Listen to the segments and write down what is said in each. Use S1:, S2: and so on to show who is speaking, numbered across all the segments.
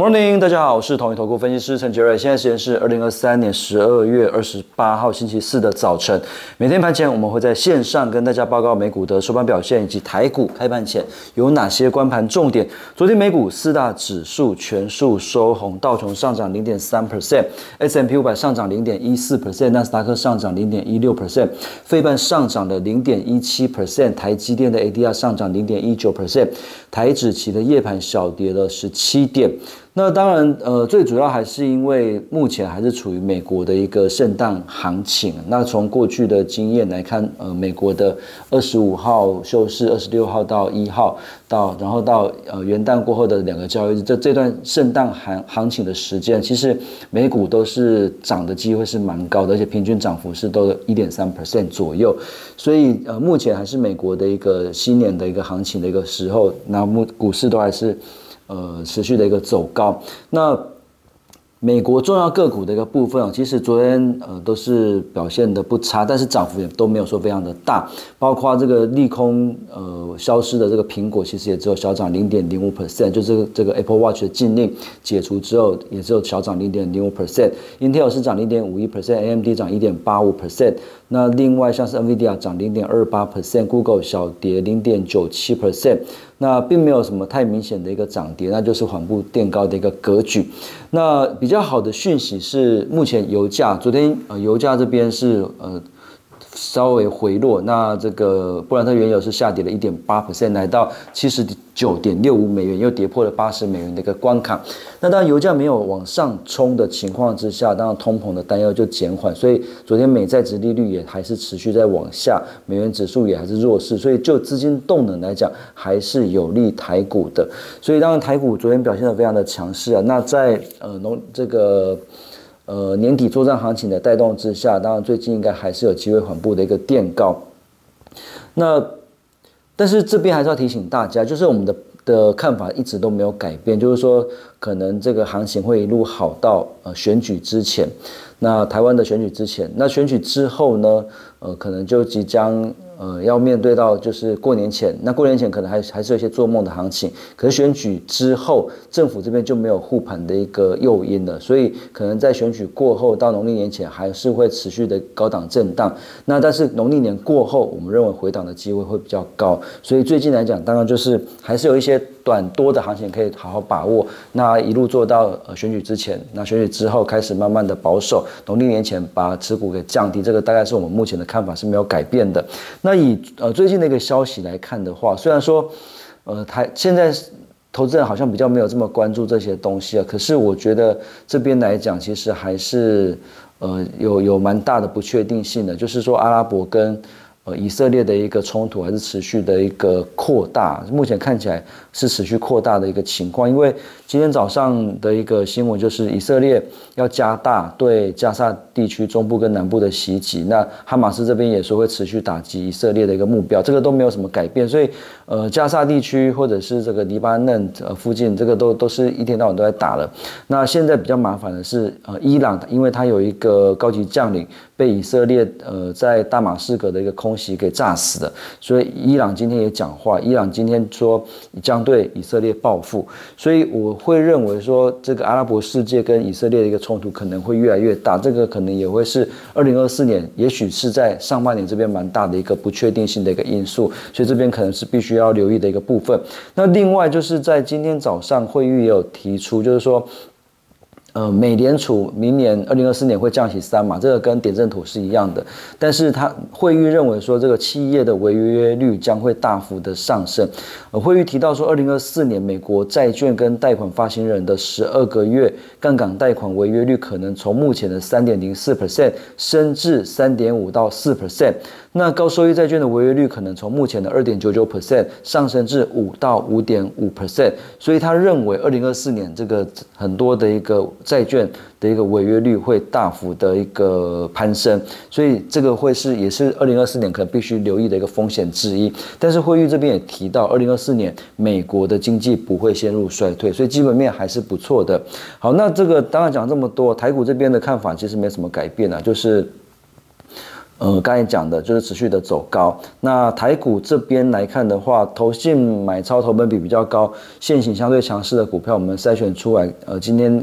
S1: Morning，大家好，我是统一投顾分析师陈杰瑞。现在时间是二零二三年十二月二十八号星期四的早晨。每天盘前我们会在线上跟大家报告美股的收盘表现以及台股开盘前有哪些关盘重点。昨天美股四大指数全数收红，道琼上涨零点三 percent，S M P 五百上涨零点一四 percent，纳斯达克上涨零点一六 percent，费半上涨了零点一七 percent，台积电的 A D R 上涨零点一九 percent，台指期的夜盘小跌了十七点。那当然，呃，最主要还是因为目前还是处于美国的一个圣诞行情。那从过去的经验来看，呃，美国的二十五号休市，二十六号到一号到，然后到呃元旦过后的两个交易日，这这段圣诞行行情的时间，其实美股都是涨的机会是蛮高的，而且平均涨幅是都一点三 percent 左右。所以呃，目前还是美国的一个新年的一个行情的一个时候，那目股市都还是。呃，持续的一个走高。那美国重要个股的一个部分啊，其实昨天呃都是表现的不差，但是涨幅也都没有说非常的大。包括这个利空呃消失的这个苹果，其实也只有小涨零点零五 percent，就这个这个 Apple Watch 的禁令解除之后，也只有小涨零点零五 percent。Intel 是涨零点五一 percent，AMD 涨一点八五 percent。那另外像是 NVIDIA 涨零点二八 percent，Google 小跌零点九七 percent。那并没有什么太明显的一个涨跌，那就是缓步垫高的一个格局。那比较好的讯息是，目前油价昨天呃油价这边是呃。稍微回落，那这个布兰特原油是下跌了一点八 percent，来到七十九点六五美元，又跌破了八十美元的一个关卡。那当然油价没有往上冲的情况之下，当然通膨的担忧就减缓，所以昨天美债值利率也还是持续在往下，美元指数也还是弱势，所以就资金动能来讲，还是有利台股的。所以当然台股昨天表现的非常的强势啊。那在呃农这个。呃，年底作战行情的带动之下，当然最近应该还是有机会缓步的一个垫高。那但是这边还是要提醒大家，就是我们的的看法一直都没有改变，就是说可能这个行情会一路好到呃选举之前，那台湾的选举之前，那选举之后呢，呃，可能就即将。呃，要面对到就是过年前，那过年前可能还还是有一些做梦的行情，可是选举之后，政府这边就没有护盘的一个诱因了，所以可能在选举过后到农历年前还是会持续的高档震荡。那但是农历年过后，我们认为回档的机会会比较高，所以最近来讲，当然就是还是有一些短多的行情可以好好把握。那一路做到呃选举之前，那选举之后开始慢慢的保守，农历年前把持股给降低，这个大概是我们目前的看法是没有改变的。那以呃最近的一个消息来看的话，虽然说，呃台现在投资人好像比较没有这么关注这些东西啊，可是我觉得这边来讲，其实还是呃有有蛮大的不确定性的，就是说阿拉伯跟。呃，以色列的一个冲突还是持续的一个扩大，目前看起来是持续扩大的一个情况。因为今天早上的一个新闻就是，以色列要加大对加沙地区中部跟南部的袭击，那哈马斯这边也说会持续打击以色列的一个目标，这个都没有什么改变。所以，呃，加沙地区或者是这个黎巴嫩呃附近，这个都都是一天到晚都在打了。那现在比较麻烦的是，呃，伊朗，因为它有一个高级将领。被以色列呃在大马士革的一个空袭给炸死的，所以伊朗今天也讲话，伊朗今天说将对以色列报复，所以我会认为说这个阿拉伯世界跟以色列的一个冲突可能会越来越大，这个可能也会是二零二四年，也许是在上半年这边蛮大的一个不确定性的一个因素，所以这边可能是必须要留意的一个部分。那另外就是在今天早上会议也有提出，就是说。呃，美联储明年二零二四年会降息三嘛，这个跟点阵图是一样的。但是他会议认为说，这个企业的违约率将会大幅的上升。呃，会议提到说，二零二四年美国债券跟贷款发行人的十二个月杠杆贷款违约率可能从目前的三点零四 percent 升至三点五到四 percent。那高收益债券的违约率可能从目前的二点九九 percent 上升至五到五点五 percent，所以他认为二零二四年这个很多的一个债券的一个违约率会大幅的一个攀升，所以这个会是也是二零二四年可能必须留意的一个风险之一。但是会议这边也提到，二零二四年美国的经济不会陷入衰退，所以基本面还是不错的。好，那这个当然讲这么多，台股这边的看法其实没什么改变啊，就是。呃，刚才讲的就是持续的走高。那台股这边来看的话，投信买超投本比比较高、现行相对强势的股票，我们筛选出来。呃，今天。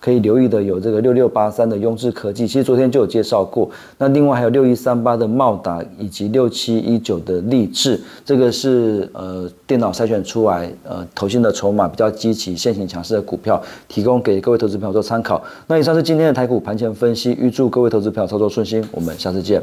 S1: 可以留意的有这个六六八三的雍智科技，其实昨天就有介绍过。那另外还有六一三八的茂达，以及六七一九的立志，这个是呃电脑筛选出来呃投信的筹码比较积极、现行强势的股票，提供给各位投资朋友做参考。那以上是今天的台股盘前分析，预祝各位投资朋友操作顺心，我们下次见。